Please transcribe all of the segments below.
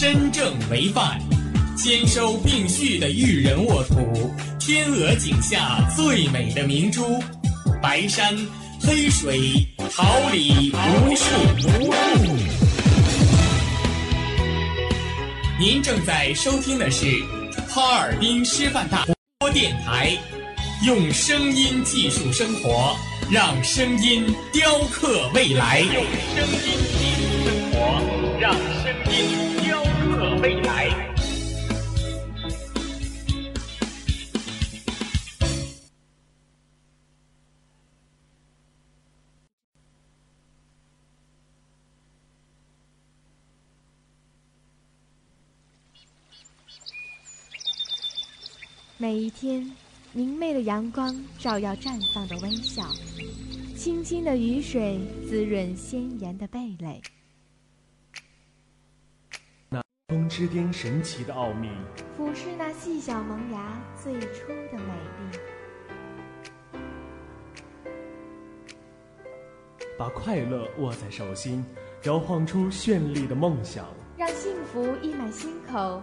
身正为范，兼收并蓄的育人沃土，天鹅颈下最美的明珠，白山黑水，桃李无数无数。您正在收听的是哈尔滨师范大播电台，用声音技术生活，让声音雕刻未来。用声音每一天，明媚的阳光照耀绽放的微笑，清清的雨水滋润鲜艳的蓓蕾。那风之巅神奇的奥秘，俯视那细小萌芽最初的美丽。把快乐握在手心，摇晃出绚丽的梦想。让幸福溢满心口，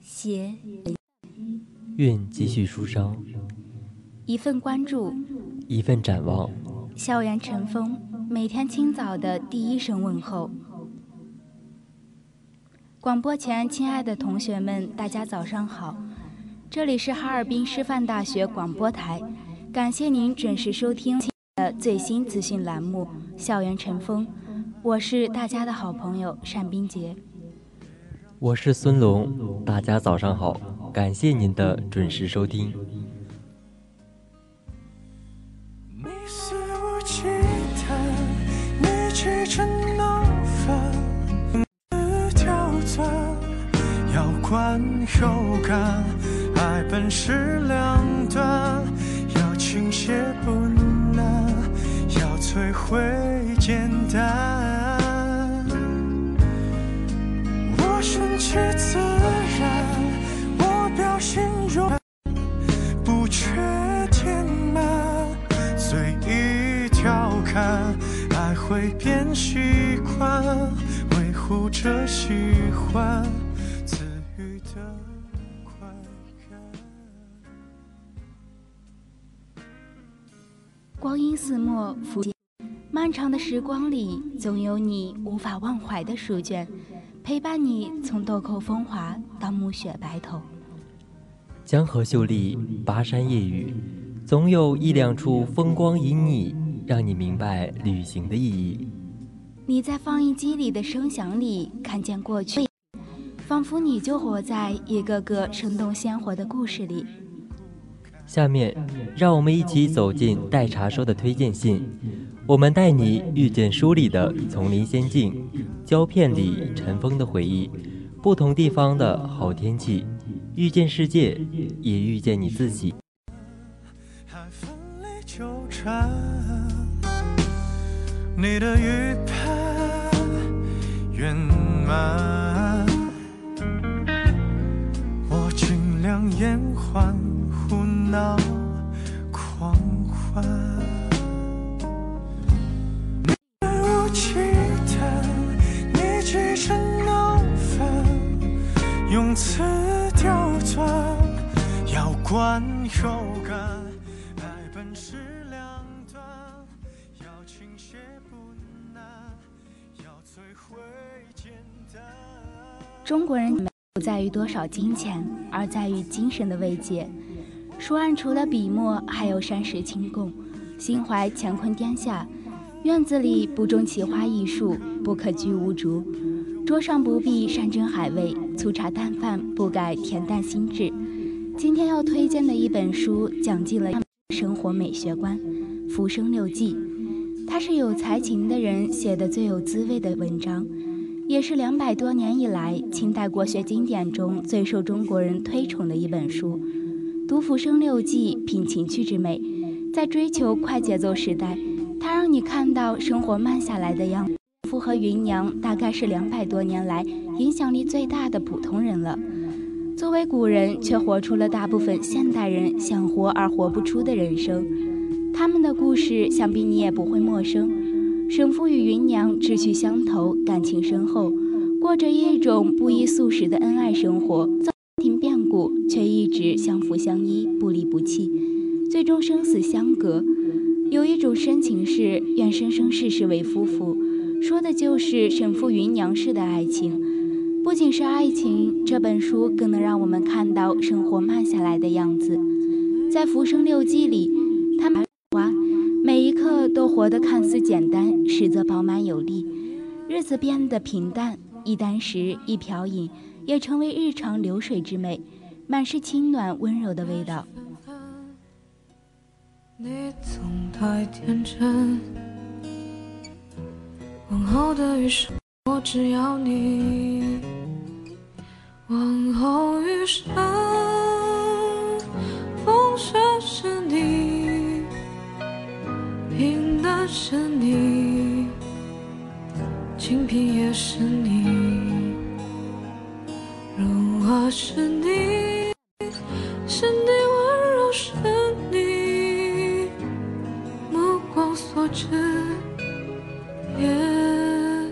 写，愿继续书烧。一份关注，一份展望。校园晨风，每天清早的第一声问候。广播前，亲爱的同学们，大家早上好，这里是哈尔滨师范大学广播台，感谢您准时收听的最新资讯栏目《校园晨风》。我是大家的好朋友单冰洁，我是孙龙，大家早上好，感谢您的准时收听。你要观又感，爱本是两端，要倾斜不难，要摧毁简单。顺其自然，我表现柔不缺填满，随意调侃，爱会变习惯，维护着喜欢，赐予的快感。光阴似墨，浮漫长的时光里，总有你无法忘怀的书卷。陪伴你从豆蔻风华到暮雪白头，江河秀丽，巴山夜雨，总有一两处风光旖旎，让你明白旅行的意义。你在放映机里的声响里看见过去，仿佛你就活在一个个生动鲜活的故事里。下面，让我们一起走进待查收的推荐信。我们带你遇见书里的丛林仙境，胶片里尘封的回忆，不同地方的好天气，遇见世界，也遇见你自己。你的预判圆满，我尽量延缓闹狂欢。用词刁钻，要观又感，爱本是两端，要倾泻不难，要摧毁简单。中国人不在于多少金钱，而在于精神的慰藉。书案除了笔墨，还有山石清供，心怀乾坤天下。院子里不种奇花异树，不可居无竹。桌上不必山珍海味。粗茶淡饭，不改恬淡心志。今天要推荐的一本书，讲尽了生活美学观《浮生六记》，它是有才情的人写的最有滋味的文章，也是两百多年以来清代国学经典中最受中国人推崇的一本书。读《浮生六记》，品情趣之美，在追求快节奏时代，它让你看到生活慢下来的样子。夫和芸娘大概是两百多年来影响力最大的普通人了。作为古人，却活出了大部分现代人想活而活不出的人生。他们的故事，想必你也不会陌生。沈父与芸娘志趣相投，感情深厚，过着一种不依素食的恩爱生活。故，却一直相扶相依，不离不弃，最终生死相隔。有一种深情是愿生生世世为夫妇。说的就是沈父芸娘式的爱情，不仅是爱情，这本书更能让我们看到生活慢下来的样子。在《浮生六记》里，他们每一刻都活得看似简单，实则饱满有力。日子变得平淡，一箪食，一瓢饮，也成为日常流水之美，满是清暖温柔的味道。你总太天真。往后的余生，我只要你。往后余生，风雪是你，平淡是你，清贫也是你，荣华是你，这也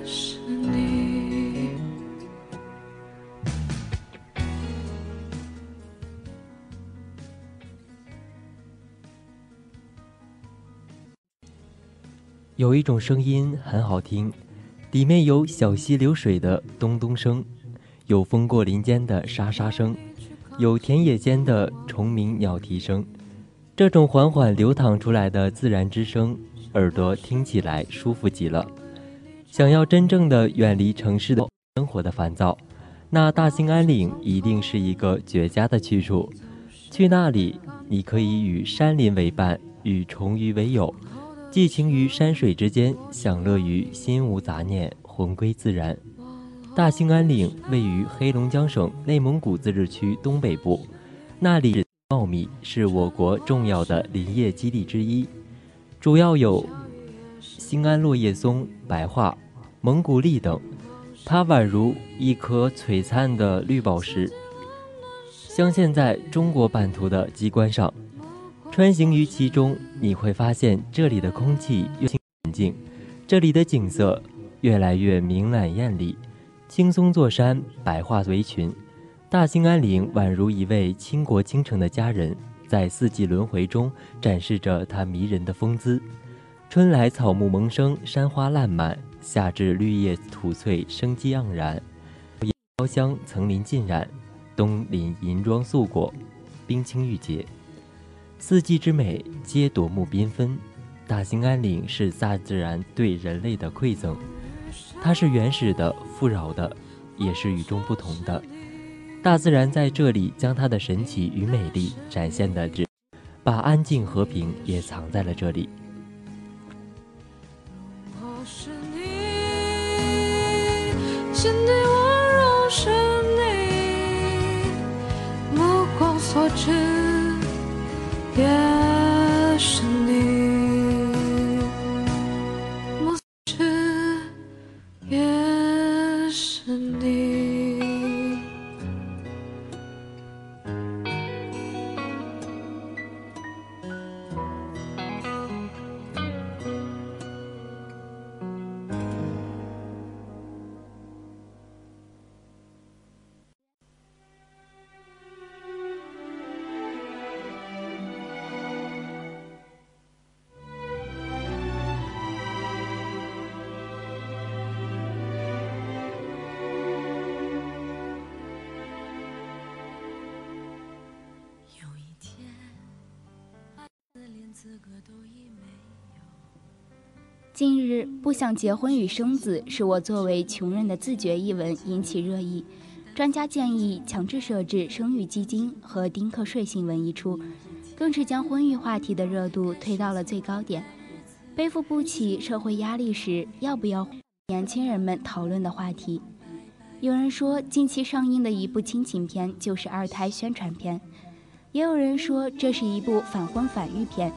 是你。有一种声音很好听，里面有小溪流水的咚咚声，有风过林间的沙沙声，有田野间的虫鸣鸟啼声。这种缓缓流淌出来的自然之声，耳朵听起来舒服极了。想要真正的远离城市的生活的烦躁，那大兴安岭一定是一个绝佳的去处。去那里，你可以与山林为伴，与虫鱼为友。寄情于山水之间，享乐于心无杂念，魂归自然。大兴安岭位于黑龙江省内蒙古自治区东北部，那里茂密，是我国重要的林业基地之一，主要有兴安落叶松、白桦、蒙古栎等。它宛如一颗璀璨的绿宝石，镶嵌在中国版图的机关上。穿行于其中，你会发现这里的空气越清净，这里的景色越来越明朗艳丽。青松座山，白桦围群，大兴安岭宛如一位倾国倾城的佳人，在四季轮回中展示着它迷人的风姿。春来草木萌生，山花烂漫；夏至绿叶吐翠，生机盎然。飘香层林尽染，冬临银装素裹，冰清玉洁。四季之美皆夺目缤纷，大兴安岭是大自然对人类的馈赠，它是原始的、富饶的，也是与众不同的。大自然在这里将它的神奇与美丽展现的，把安静和平也藏在了这里。也是，近日，不想结婚与生子是我作为穷人的自觉一文引起热议。专家建议强制设置生育基金和丁克税新闻一出，更是将婚育话题的热度推到了最高点。背负不起社会压力时，要不要年轻人们讨论的话题？有人说，近期上映的一部亲情片就是二胎宣传片；也有人说，这是一部反婚反育片。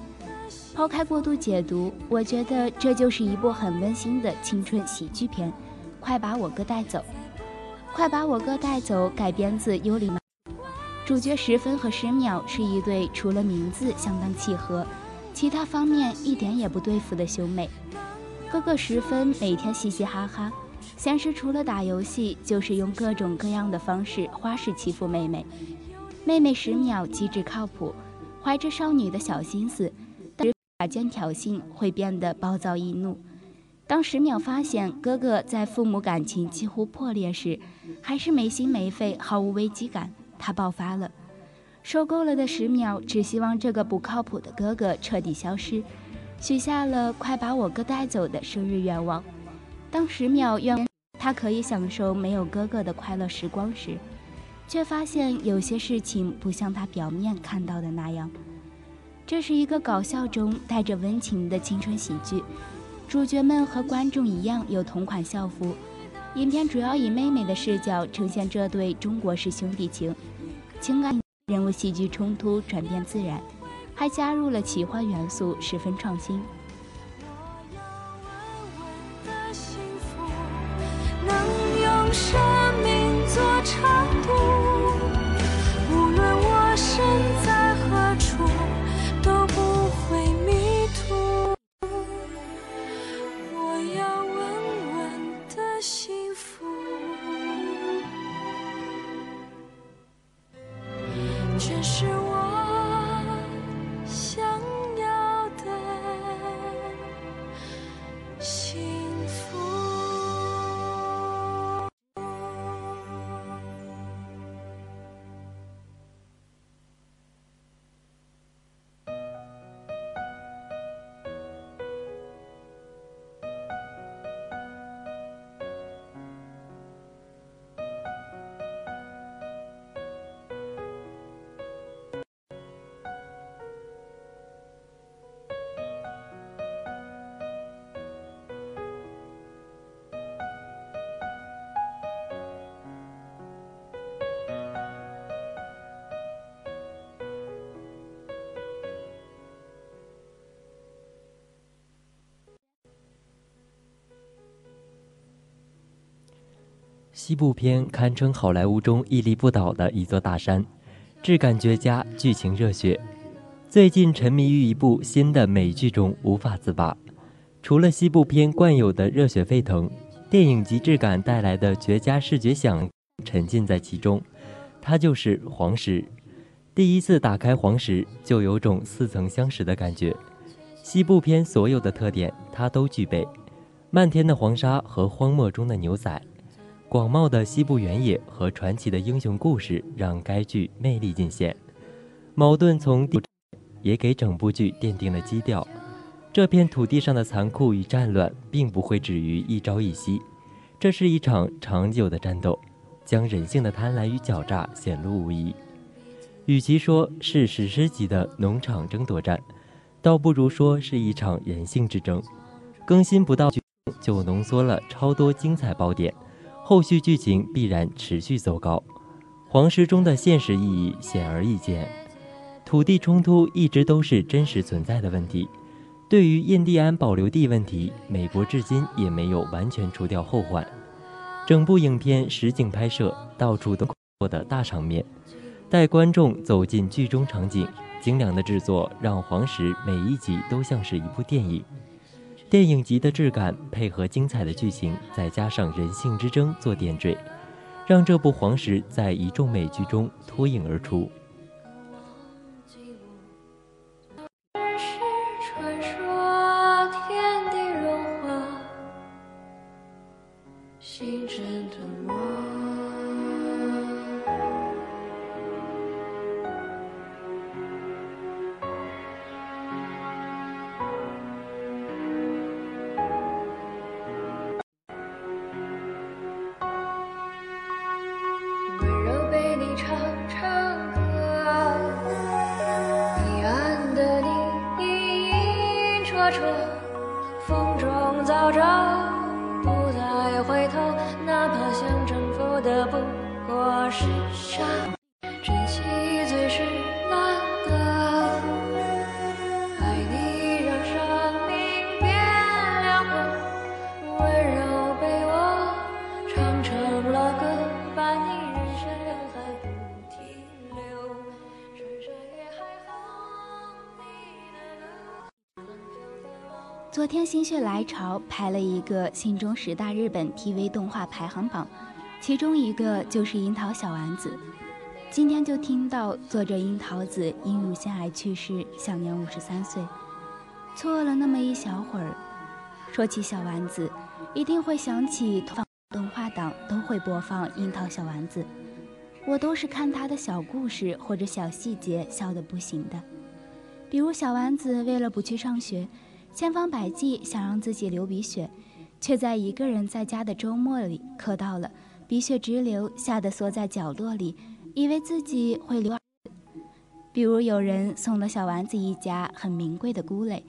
抛开过度解读，我觉得这就是一部很温馨的青春喜剧片。快把我哥带走！快把我哥带走！改编自《尤里》，主角十分和十秒是一对除了名字相当契合，其他方面一点也不对付的兄妹。哥哥十分每天嘻嘻哈哈。闲时除了打游戏，就是用各种各样的方式花式欺负妹妹。妹妹十秒机智靠谱，怀着少女的小心思，打尖挑衅会变得暴躁易怒。当十秒发现哥哥在父母感情几乎破裂时，还是没心没肺，毫无危机感，他爆发了。受够了的十秒只希望这个不靠谱的哥哥彻底消失，许下了快把我哥带走的生日愿望。当十秒愿他可以享受没有哥哥的快乐时光时，却发现有些事情不像他表面看到的那样。这是一个搞笑中带着温情的青春喜剧，主角们和观众一样有同款校服。影片主要以妹妹的视角呈现这对中国式兄弟情，情感人物戏剧冲突转变自然，还加入了奇幻元素，十分创新。生命做长度，无论我身在，不西部片堪称好莱坞中屹立不倒的一座大山，质感绝佳，剧情热血。最近沉迷于一部新的美剧中无法自拔。除了西部片惯有的热血沸腾，电影级质感带来的绝佳视觉享沉浸在其中。它就是黄石。第一次打开黄石，就有种似曾相识的感觉。西部片所有的特点，它都具备：漫天的黄沙和荒漠中的牛仔。广袤的西部原野和传奇的英雄故事让该剧魅力尽显，矛盾从地也给整部剧奠定了基调。这片土地上的残酷与战乱并不会止于一朝一夕，这是一场长久的战斗，将人性的贪婪与狡诈显露无遗。与其说是史诗级的农场争夺战，倒不如说是一场人性之争。更新不到就浓缩了超多精彩爆点。后续剧情必然持续走高，黄石中的现实意义显而易见。土地冲突一直都是真实存在的问题。对于印第安保留地问题，美国至今也没有完全除掉后患。整部影片实景拍摄，到处都过的大场面，带观众走进剧中场景，精良的制作让黄石每一集都像是一部电影。电影级的质感配合精彩的剧情，再加上人性之争做点缀，让这部《黄石》在一众美剧中脱颖而出。风中早照，不再回头，哪怕想征服的不过是沙。天心血来潮拍了一个心中十大日本 TV 动画排行榜，其中一个就是樱桃小丸子。今天就听到作者樱桃子因乳腺癌去世，享年五十三岁。错了那么一小会儿，说起小丸子，一定会想起动画档都会播放樱桃小丸子。我都是看他的小故事或者小细节笑得不行的，比如小丸子为了不去上学。千方百计想让自己流鼻血，却在一个人在家的周末里磕到了，鼻血直流，吓得缩在角落里，以为自己会流。比如有人送了小丸子一家很名贵的菇类，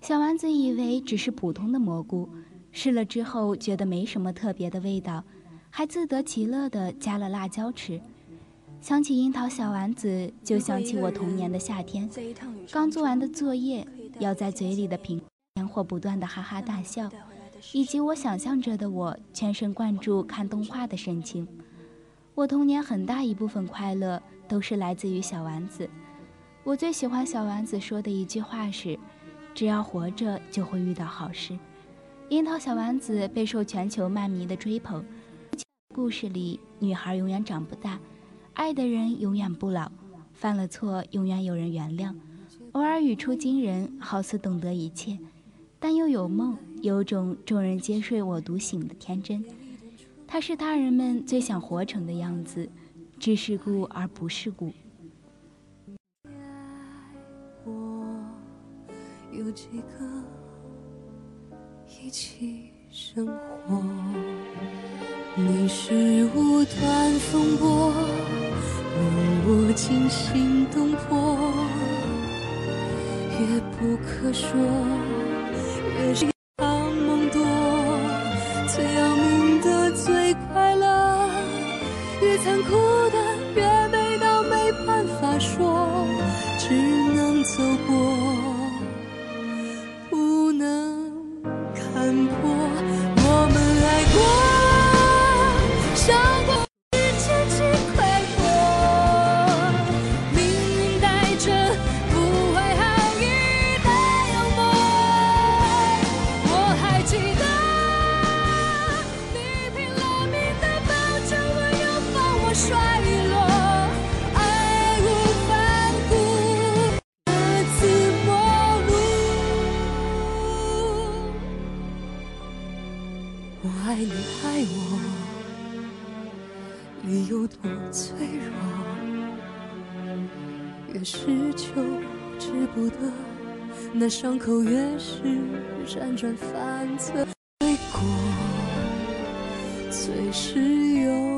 小丸子以为只是普通的蘑菇，试了之后觉得没什么特别的味道，还自得其乐地加了辣椒吃。想起樱桃小丸子，就想起我童年的夏天，刚做完的作业。咬在嘴里的苹果，或不断的哈哈大笑，以及我想象着的我全神贯注看动画的神情。我童年很大一部分快乐都是来自于小丸子。我最喜欢小丸子说的一句话是：“只要活着，就会遇到好事。”樱桃小丸子备受全球漫迷的追捧。故事里，女孩永远长不大，爱的人永远不老，犯了错永远有人原谅。偶尔语出惊人，好似懂得一切，但又有梦，有种众人皆睡我独醒的天真。他是大人们最想活成的样子，知世故而不世故。我有几个一起生活？你是无端风波，令我惊心动魄。越不可说，越是记得你拼了命的抱着我又放我摔落爱无反顾各自陌路。我爱你爱我你有多脆弱越是求之不得。那伤口越是辗转反侧。罪过，最是有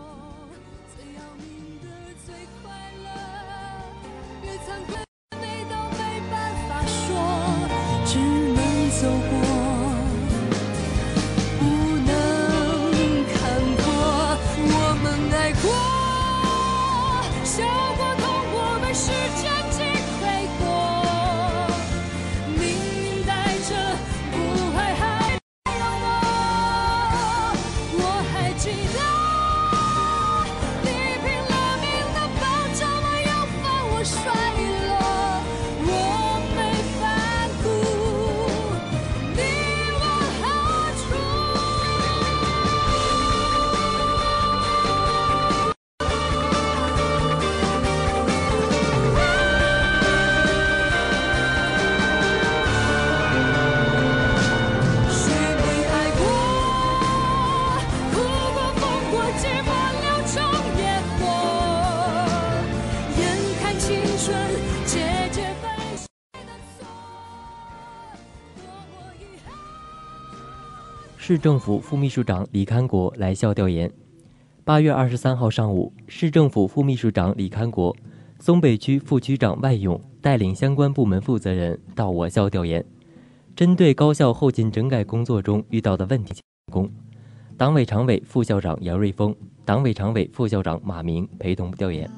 市政府副秘书长李堪国来校调研。八月二十三号上午，市政府副秘书长李堪国、松北区副区长外勇带领相关部门负责人到我校调研，针对高校后勤整改工作中遇到的问题，工，党委常委、副校长杨瑞峰、党委常委、副校长马明陪同调研。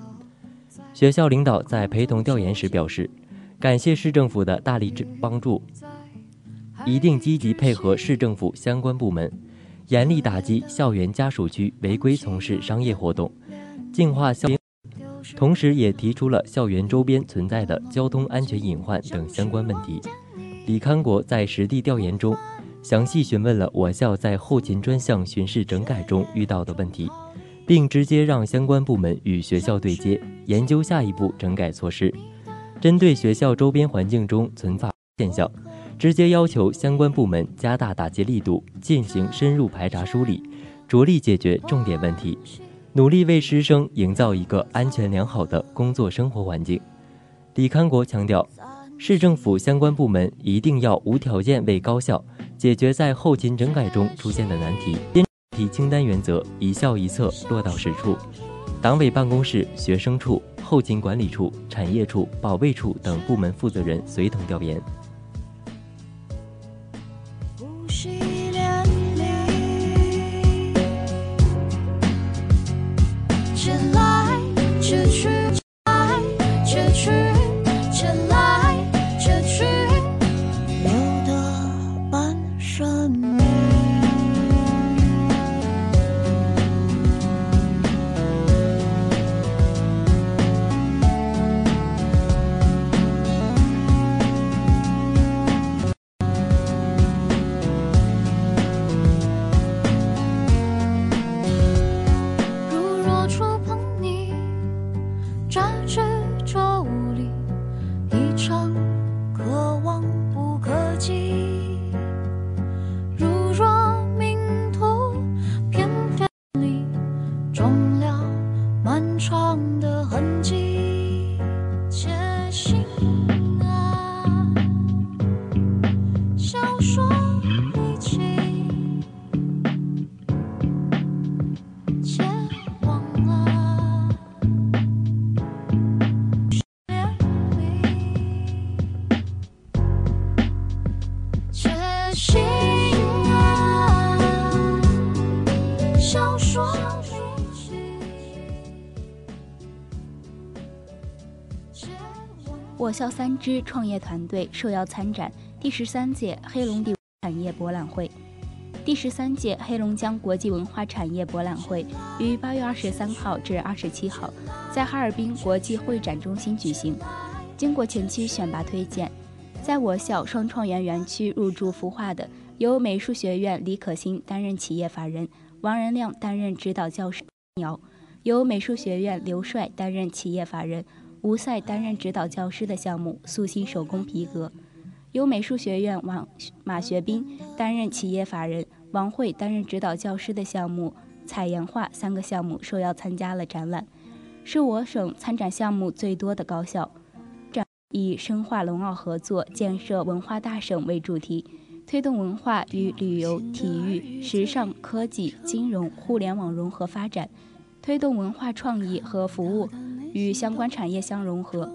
学校领导在陪同调研时表示，感谢市政府的大力帮助，一定积极配合市政府相关部门。严厉打击校园家属区违规从事商业活动，净化校园，同时也提出了校园周边存在的交通安全隐患等相关问题。李康国在实地调研中，详细询问了我校在后勤专项巡视整改中遇到的问题，并直接让相关部门与学校对接，研究下一步整改措施。针对学校周边环境中存在现象。直接要求相关部门加大打击力度，进行深入排查梳理，着力解决重点问题，努力为师生营造一个安全良好的工作生活环境。李康国强调，市政府相关部门一定要无条件为高校解决在后勤整改中出现的难题，题清单原则一校一策落到实处。党委办公室、学生处、后勤管理处、产业处、保卫处等部门负责人随同调研。我校三支创业团队受邀参展第十三届黑龙地产业博览会。第十三届黑龙江国际文化产业博览会于八月二十三号至二十七号在哈尔滨国际会展中心举行。经过前期选拔推荐，在我校双创园园区入驻孵化的由美术学院李可欣担任企业法人，王仁亮担任指导教师；由美术学院刘帅担任企业法人。吴赛担任指导教师的项目“素心手工皮革”，由美术学院王马学斌担任企业法人，王慧担任指导教师的项目“彩岩画”三个项目受邀参加了展览，是我省参展项目最多的高校。展以深化龙奥合作，建设文化大省为主题，推动文化与旅游、体育、时尚、科技、金融、互联网融合发展，推动文化创意和服务。与相关产业相融合，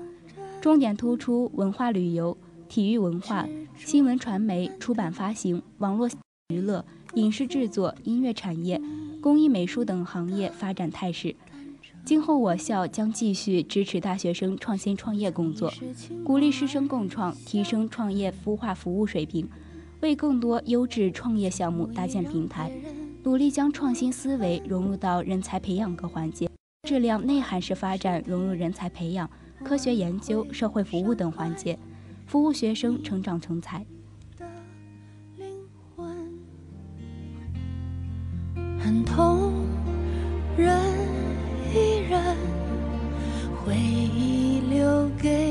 重点突出文化旅游、体育文化、新闻传媒、出版发行、网络娱乐、影视制作、音乐产业、工艺美术等行业发展态势。今后我校将继续支持大学生创新创业工作，鼓励师生共创，提升创业孵化服务水平，为更多优质创业项目搭建平台，努力将创新思维融入到人才培养各环节。质量内涵式发展融入人才培养、科学研究、社会服务等环节，服务学生成长成才。很痛人一人，回忆留给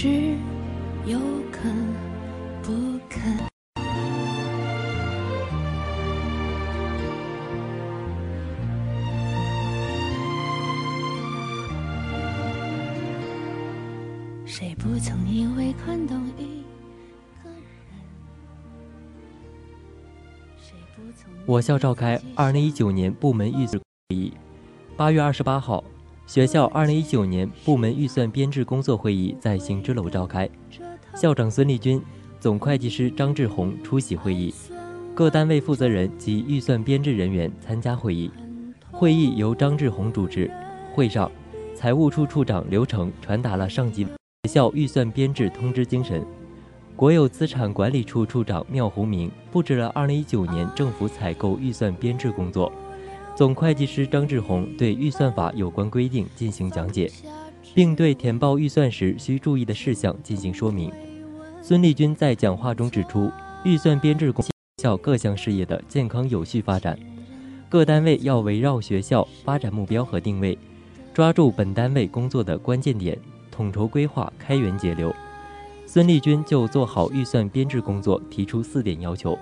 只有可不可。谁不曾因为看懂一个人？我校召开二零一九年部门预。八月二十八号，学校二零一九年部门预算编制工作会议在行知楼召开，校长孙立军、总会计师张志宏出席会议，各单位负责人及预算编制人员参加会议。会议由张志宏主持。会上，财务处处长刘成传达了上级学校预算编制通知精神。国有资产管理处处长缪洪明布置了二零一九年政府采购预算编制工作。总会计师张志宏对预算法有关规定进行讲解，并对填报预算时需注意的事项进行说明。孙立军在讲话中指出，预算编制工校各项事业的健康有序发展，各单位要围绕学校发展目标和定位，抓住本单位工作的关键点，统筹规划，开源节流。孙立军就做好预算编制工作提出四点要求：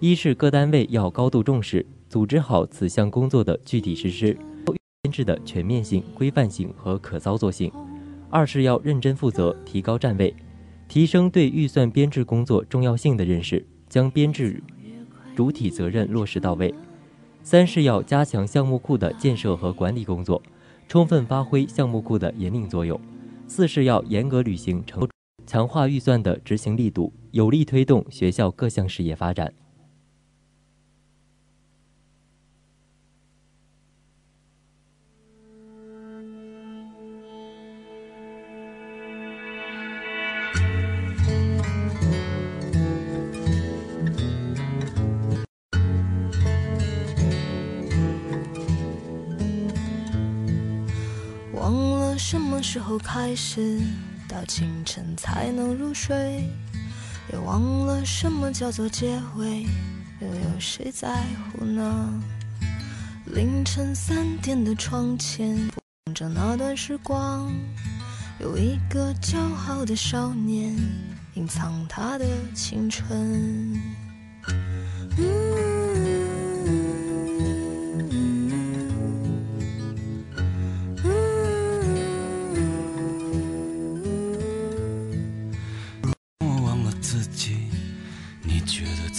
一是各单位要高度重视。组织好此项工作的具体实施，编制的全面性、规范性和可操作性；二是要认真负责，提高站位，提升对预算编制工作重要性的认识，将编制主体责任落实到位；三是要加强项目库的建设和管理工作，充分发挥项目库的引领作用；四是要严格履行承强化预算的执行力度，有力推动学校各项事业发展。么时候开始，到清晨才能入睡，也忘了什么叫做结尾，又有谁在乎呢？凌晨三点的窗前，望着那段时光，有一个骄傲的少年，隐藏他的青春。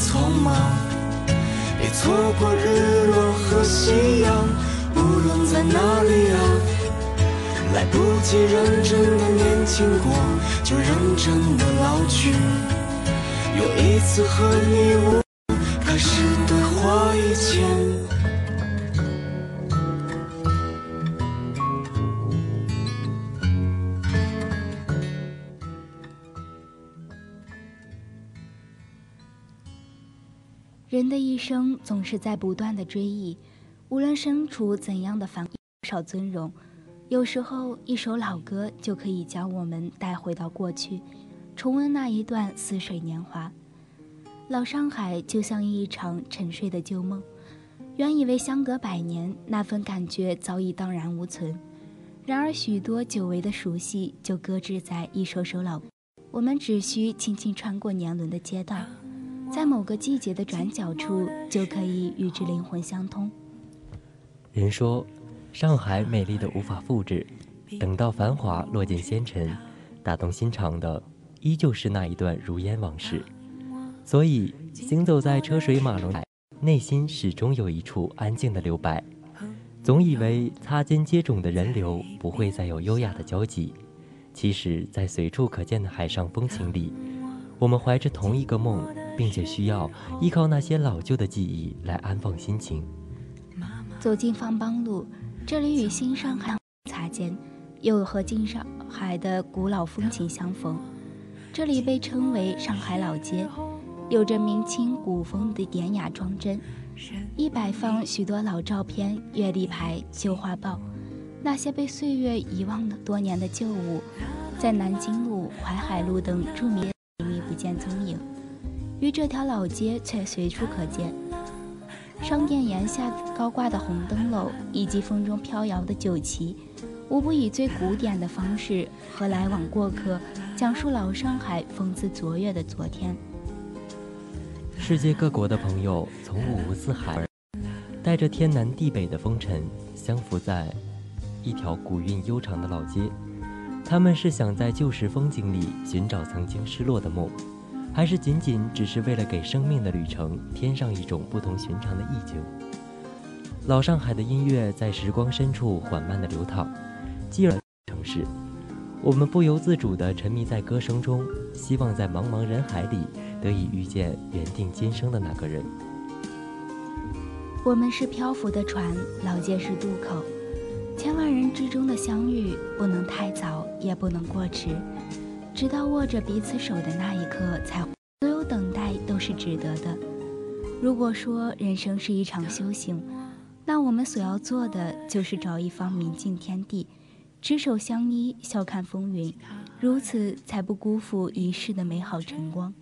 匆忙，别错过日落和夕阳，无论在哪里啊。来不及认真的年轻过，就认真的老去。又一次和你无人的一生总是在不断的追忆，无论身处怎样的繁多少尊荣，有时候一首老歌就可以将我们带回到过去，重温那一段似水年华。老上海就像一场沉睡的旧梦，原以为相隔百年，那份感觉早已荡然无存。然而许多久违的熟悉，就搁置在一首首老，我们只需轻轻穿过年轮的街道。在某个季节的转角处，就可以与之灵魂相通。人说，上海美丽的无法复制，等到繁华落尽纤尘，打动心肠的依旧是那一段如烟往事。所以，行走在车水马龙，内心始终有一处安静的留白。总以为擦肩接踵的人流不会再有优雅的交集，其实，在随处可见的海上风情里，我们怀着同一个梦。并且需要依靠那些老旧的记忆来安放心情。走进方邦路，这里与新上海擦肩，又和近上海的古老风情相逢。这里被称为上海老街，有着明清古风的典雅装帧，一摆放许多老照片、月历牌、旧画报，那些被岁月遗忘的多年的旧物，在南京路、淮海路等著名地不见踪影。于这条老街却随处可见，商店檐下高挂的红灯笼以及风中飘摇的酒旗，无不以最古典的方式和来往过客讲述老上海风姿卓越的昨天。世界各国的朋友从五湖四海，带着天南地北的风尘，相扶在一条古韵悠长的老街。他们是想在旧时风景里寻找曾经失落的梦。还是仅仅只是为了给生命的旅程添上一种不同寻常的意境。老上海的音乐在时光深处缓慢的流淌，继而城市，我们不由自主地沉迷在歌声中，希望在茫茫人海里得以遇见缘定今生的那个人。我们是漂浮的船，老街是渡口，千万人之中的相遇，不能太早，也不能过迟。直到握着彼此手的那一刻，才所有等待都是值得的。如果说人生是一场修行，那我们所要做的就是找一方明净天地，执手相依，笑看风云，如此才不辜负一世的美好晨光。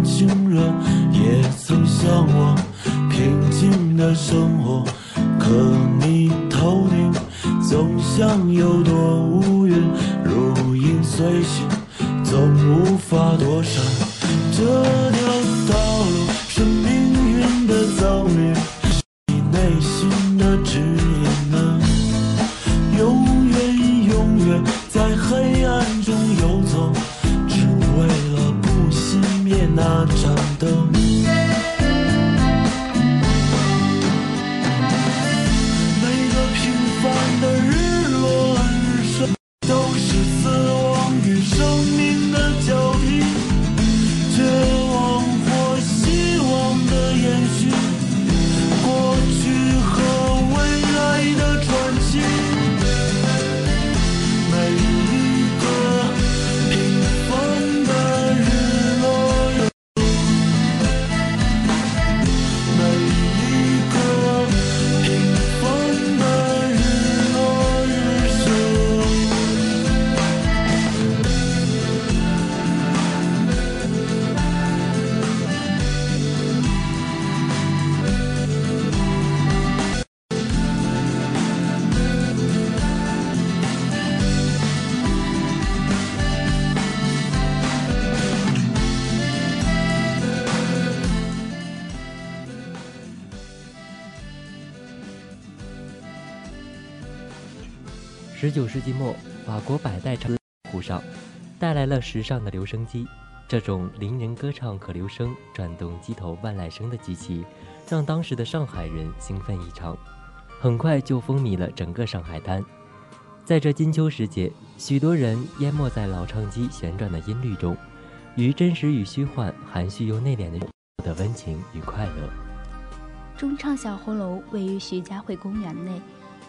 年轻人，也曾向往平静的生活。可你头顶总像有多十九世纪末，法国百代唱谱上带来了时尚的留声机。这种伶人歌唱可留声、转动机头万籁声的机器，让当时的上海人兴奋异常，很快就风靡了整个上海滩。在这金秋时节，许多人淹没在老唱机旋转的音律中，与真实与虚幻、含蓄又内敛的的温情与快乐。中唱小红楼位于徐家汇公园内，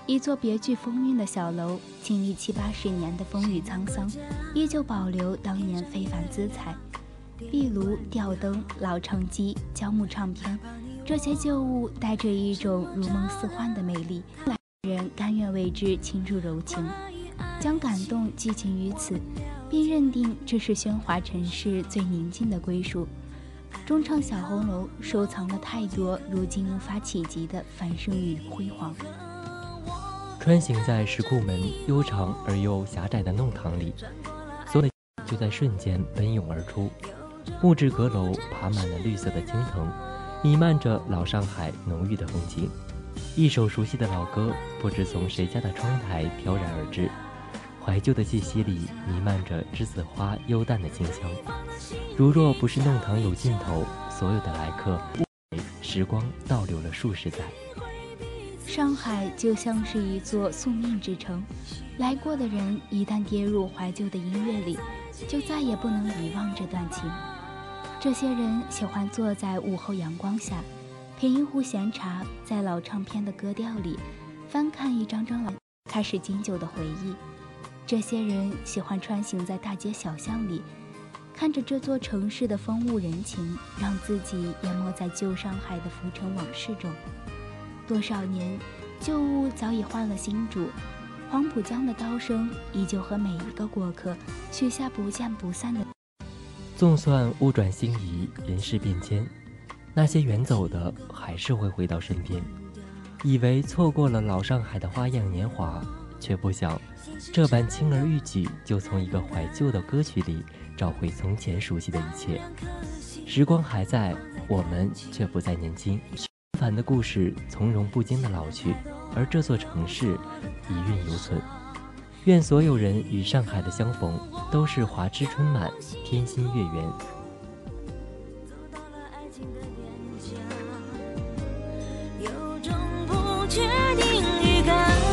一座别具风韵的小楼，经历七八十年的风雨沧桑，依旧保留当年非凡姿彩。壁炉、吊灯、老唱机、胶木唱片，这些旧物带着一种如梦似幻的魅力，来人甘愿为之倾注柔情，将感动寄情于此，并认定这是喧哗尘世最宁静的归属。中唱小红楼收藏了太多如今无法企及的繁盛与辉煌。穿行在石库门悠长而又狭窄的弄堂里，所有的就在瞬间奔涌而出。木质阁楼爬满了绿色的青藤，弥漫着老上海浓郁的风情。一首熟悉的老歌不知从谁家的窗台飘然而至，怀旧的气息里弥漫着栀子花幽淡的清香。如若不是弄堂有尽头，所有的来客，时光倒流了数十载。上海就像是一座宿命之城，来过的人一旦跌入怀旧的音乐里，就再也不能遗忘这段情。这些人喜欢坐在午后阳光下，品一壶闲茶，在老唱片的歌调里翻看一张张老，开始经久的回忆。这些人喜欢穿行在大街小巷里，看着这座城市的风物人情，让自己淹没在旧上海的浮沉往事中。多少年，旧物早已换了新主，黄浦江的刀声依旧和每一个过客许下不见不散的。纵算物转星移，人事变迁，那些远走的还是会回到身边。以为错过了老上海的花样年华，却不想这般轻而易举就从一个怀旧的歌曲里找回从前熟悉的一切。时光还在，我们却不再年轻。凡的故事从容不惊的老去，而这座城市一韵犹存。愿所有人与上海的相逢都是华枝春满，天心月圆。走到了爱情的边疆，有种不确定预感。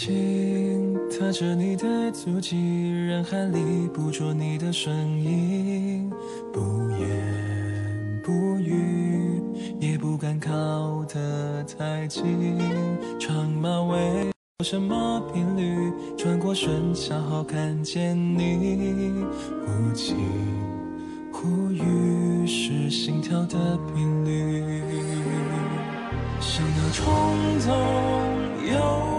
轻踏着你的足迹，人海里捕捉你的身影，不言不语，也不敢靠得太近。长马尾，什么频率？转过身，恰好看见你，忽近忽远，是心跳的频率。想要冲动又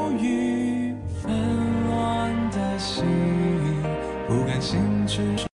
是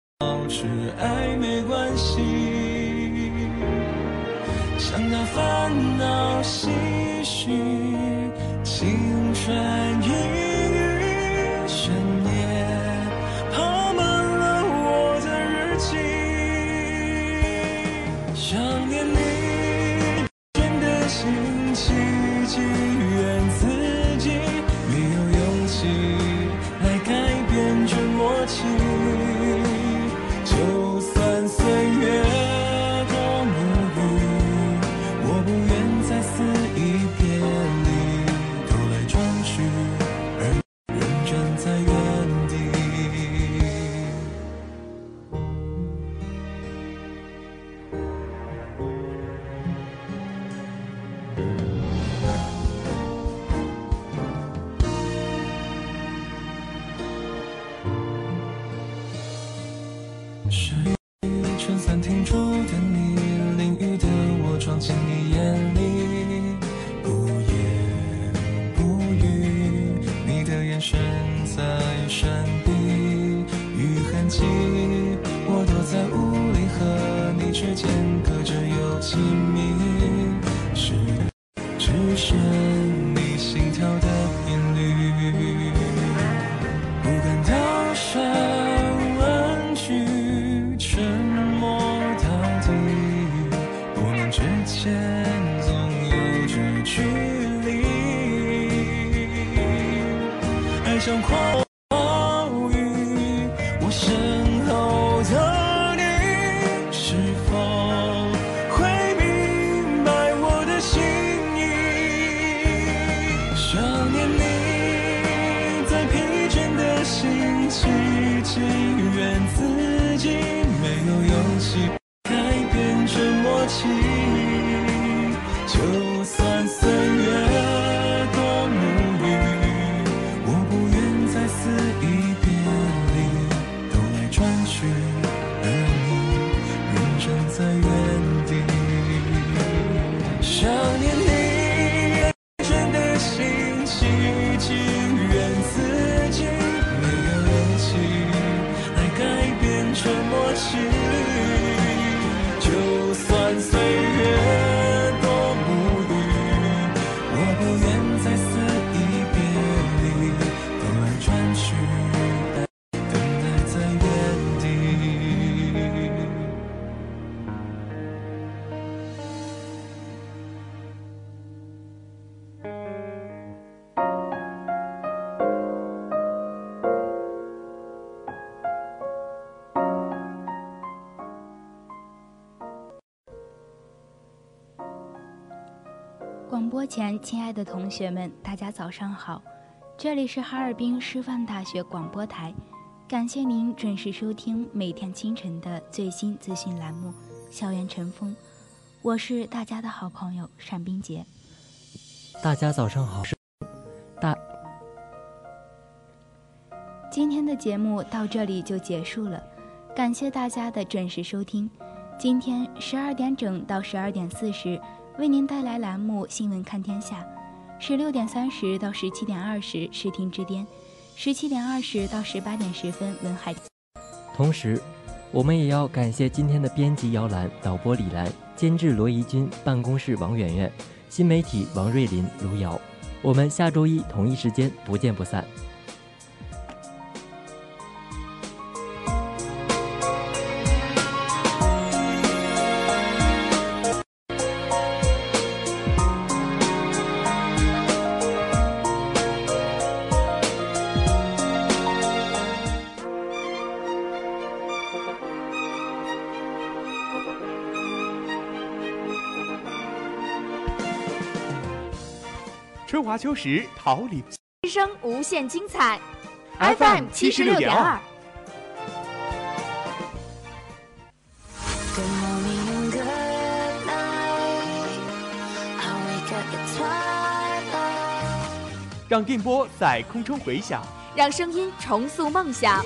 播前，亲爱的同学们，大家早上好，这里是哈尔滨师范大学广播台，感谢您准时收听每天清晨的最新资讯栏目《校园晨风》，我是大家的好朋友单冰洁。大家早上好，大今天的节目到这里就结束了，感谢大家的准时收听。今天十二点整到十二点四十，为您带来栏目《新闻看天下》；十六点三十到十七点二十，视听之巅；十七点二十到十八点十分，文海。同时，我们也要感谢今天的编辑姚兰、导播李兰、监制罗怡君、办公室王媛媛、新媒体王瑞林、卢瑶。我们下周一同一时间不见不散。秋实，桃李人生无限精彩。FM 七十六点二。让电波在空中回响，让声音重塑梦想。